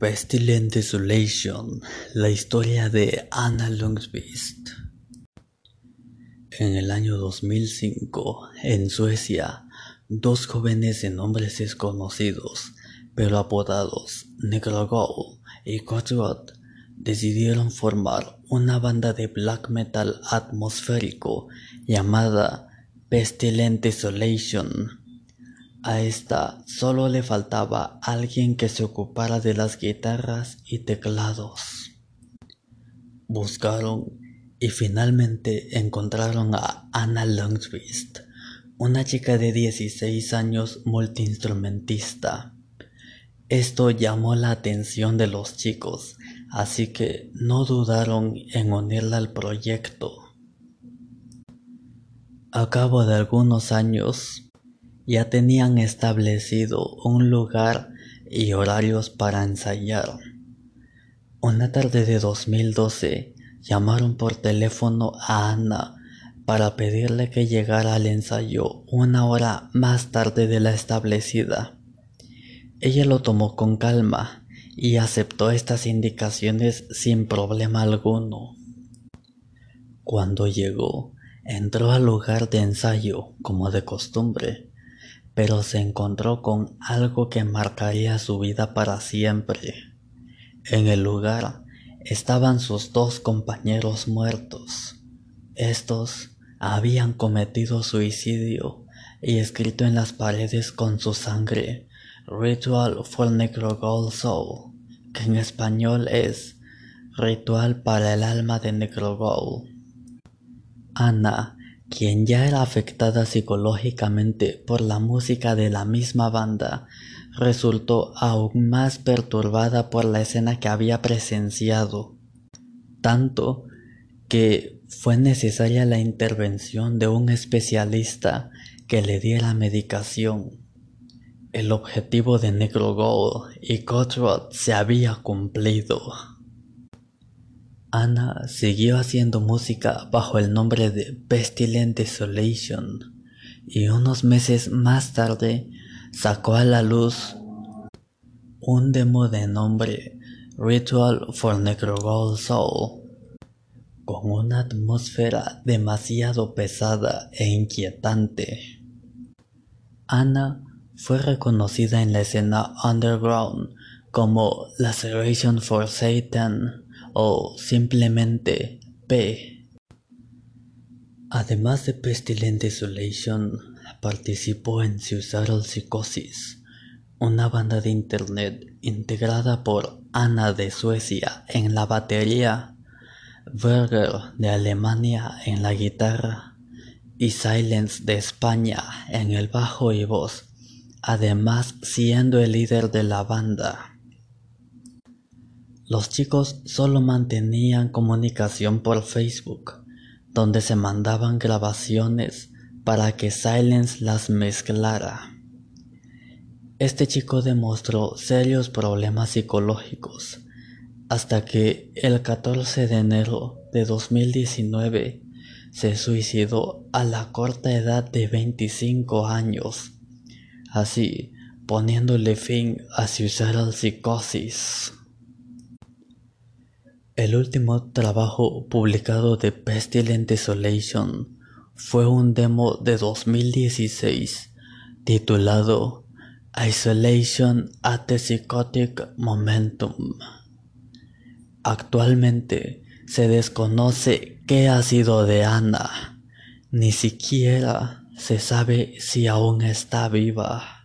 Pestilent Desolation, la historia de Anna Lundqvist. En el año 2005, en Suecia, dos jóvenes de nombres desconocidos, pero apodados Negrogol y Gotrod, decidieron formar una banda de black metal atmosférico llamada Pestilent Desolation a esta solo le faltaba alguien que se ocupara de las guitarras y teclados. Buscaron y finalmente encontraron a Anna Lundqvist, una chica de 16 años multiinstrumentista. Esto llamó la atención de los chicos, así que no dudaron en unirla al proyecto. A cabo de algunos años, ya tenían establecido un lugar y horarios para ensayar. Una tarde de 2012 llamaron por teléfono a Ana para pedirle que llegara al ensayo una hora más tarde de la establecida. Ella lo tomó con calma y aceptó estas indicaciones sin problema alguno. Cuando llegó, entró al lugar de ensayo como de costumbre pero se encontró con algo que marcaría su vida para siempre. En el lugar estaban sus dos compañeros muertos. Estos habían cometido suicidio y escrito en las paredes con su sangre Ritual for Necrogol Soul, que en español es Ritual para el alma de Necrogol. Ana quien ya era afectada psicológicamente por la música de la misma banda, resultó aún más perturbada por la escena que había presenciado, tanto que fue necesaria la intervención de un especialista que le diera medicación. El objetivo de Negro Gold y Gotrod se había cumplido. Anna siguió haciendo música bajo el nombre de Pestilent Desolation y unos meses más tarde sacó a la luz un demo de nombre Ritual for Necrogol Soul con una atmósfera demasiado pesada e inquietante. Anna fue reconocida en la escena underground como Laceration for Satan o simplemente P. Además de Pestilent Desolation, participó en Suicidal Psychosis, una banda de internet integrada por Ana de Suecia en la batería, Berger de Alemania en la guitarra y Silence de España en el bajo y voz, además siendo el líder de la banda. Los chicos solo mantenían comunicación por Facebook, donde se mandaban grabaciones para que Silence las mezclara. Este chico demostró serios problemas psicológicos hasta que el 14 de enero de 2019 se suicidó a la corta edad de 25 años, así poniéndole fin a su psicosis. El último trabajo publicado de Pestilent Desolation fue un demo de 2016 titulado Isolation at the Psychotic Momentum. Actualmente se desconoce qué ha sido de Anna, ni siquiera se sabe si aún está viva.